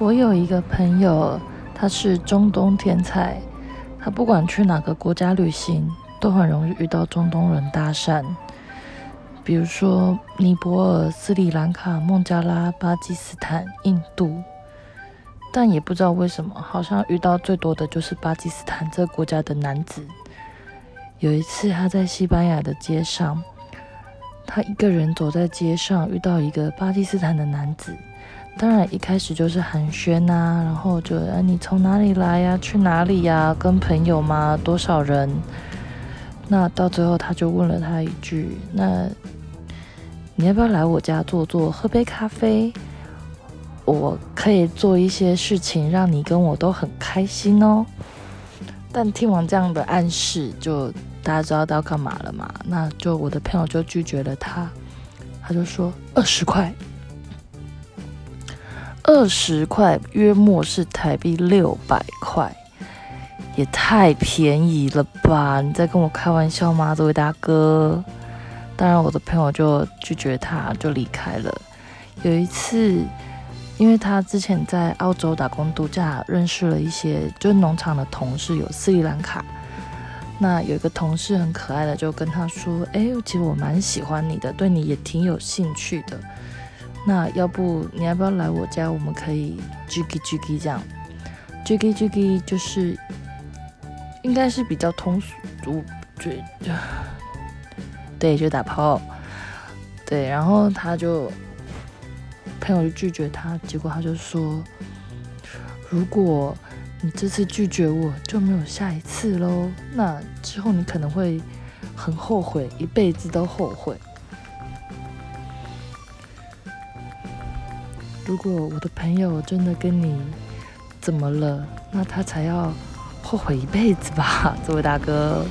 我有一个朋友，他是中东天才，他不管去哪个国家旅行，都很容易遇到中东人搭讪。比如说尼泊尔、斯里兰卡、孟加拉、巴基斯坦、印度，但也不知道为什么，好像遇到最多的就是巴基斯坦这个国家的男子。有一次他在西班牙的街上，他一个人走在街上，遇到一个巴基斯坦的男子。当然，一开始就是寒暄呐，然后就哎，你从哪里来呀？去哪里呀？跟朋友吗？多少人？那到最后，他就问了他一句：“那你要不要来我家坐坐，喝杯咖啡？我可以做一些事情，让你跟我都很开心哦。”但听完这样的暗示，就大家知道要干嘛了嘛？那就我的朋友就拒绝了他，他就说二十块。二十块约莫是台币六百块，也太便宜了吧！你在跟我开玩笑吗，这位大哥？当然，我的朋友就拒绝他，就离开了。有一次，因为他之前在澳洲打工度假，认识了一些就农场的同事，有斯里兰卡。那有一个同事很可爱的，就跟他说：“哎，其实我蛮喜欢你的，对你也挺有兴趣的。”那要不你要不要来我家？我们可以 jiggy jiggy 这样，jiggy jiggy 就是应该是比较通俗，就就对，就打炮。对，然后他就朋友就拒绝他，结果他就说：“如果你这次拒绝我，就没有下一次喽。那之后你可能会很后悔，一辈子都后悔。”如果我的朋友真的跟你怎么了，那他才要后悔一辈子吧，这位大哥。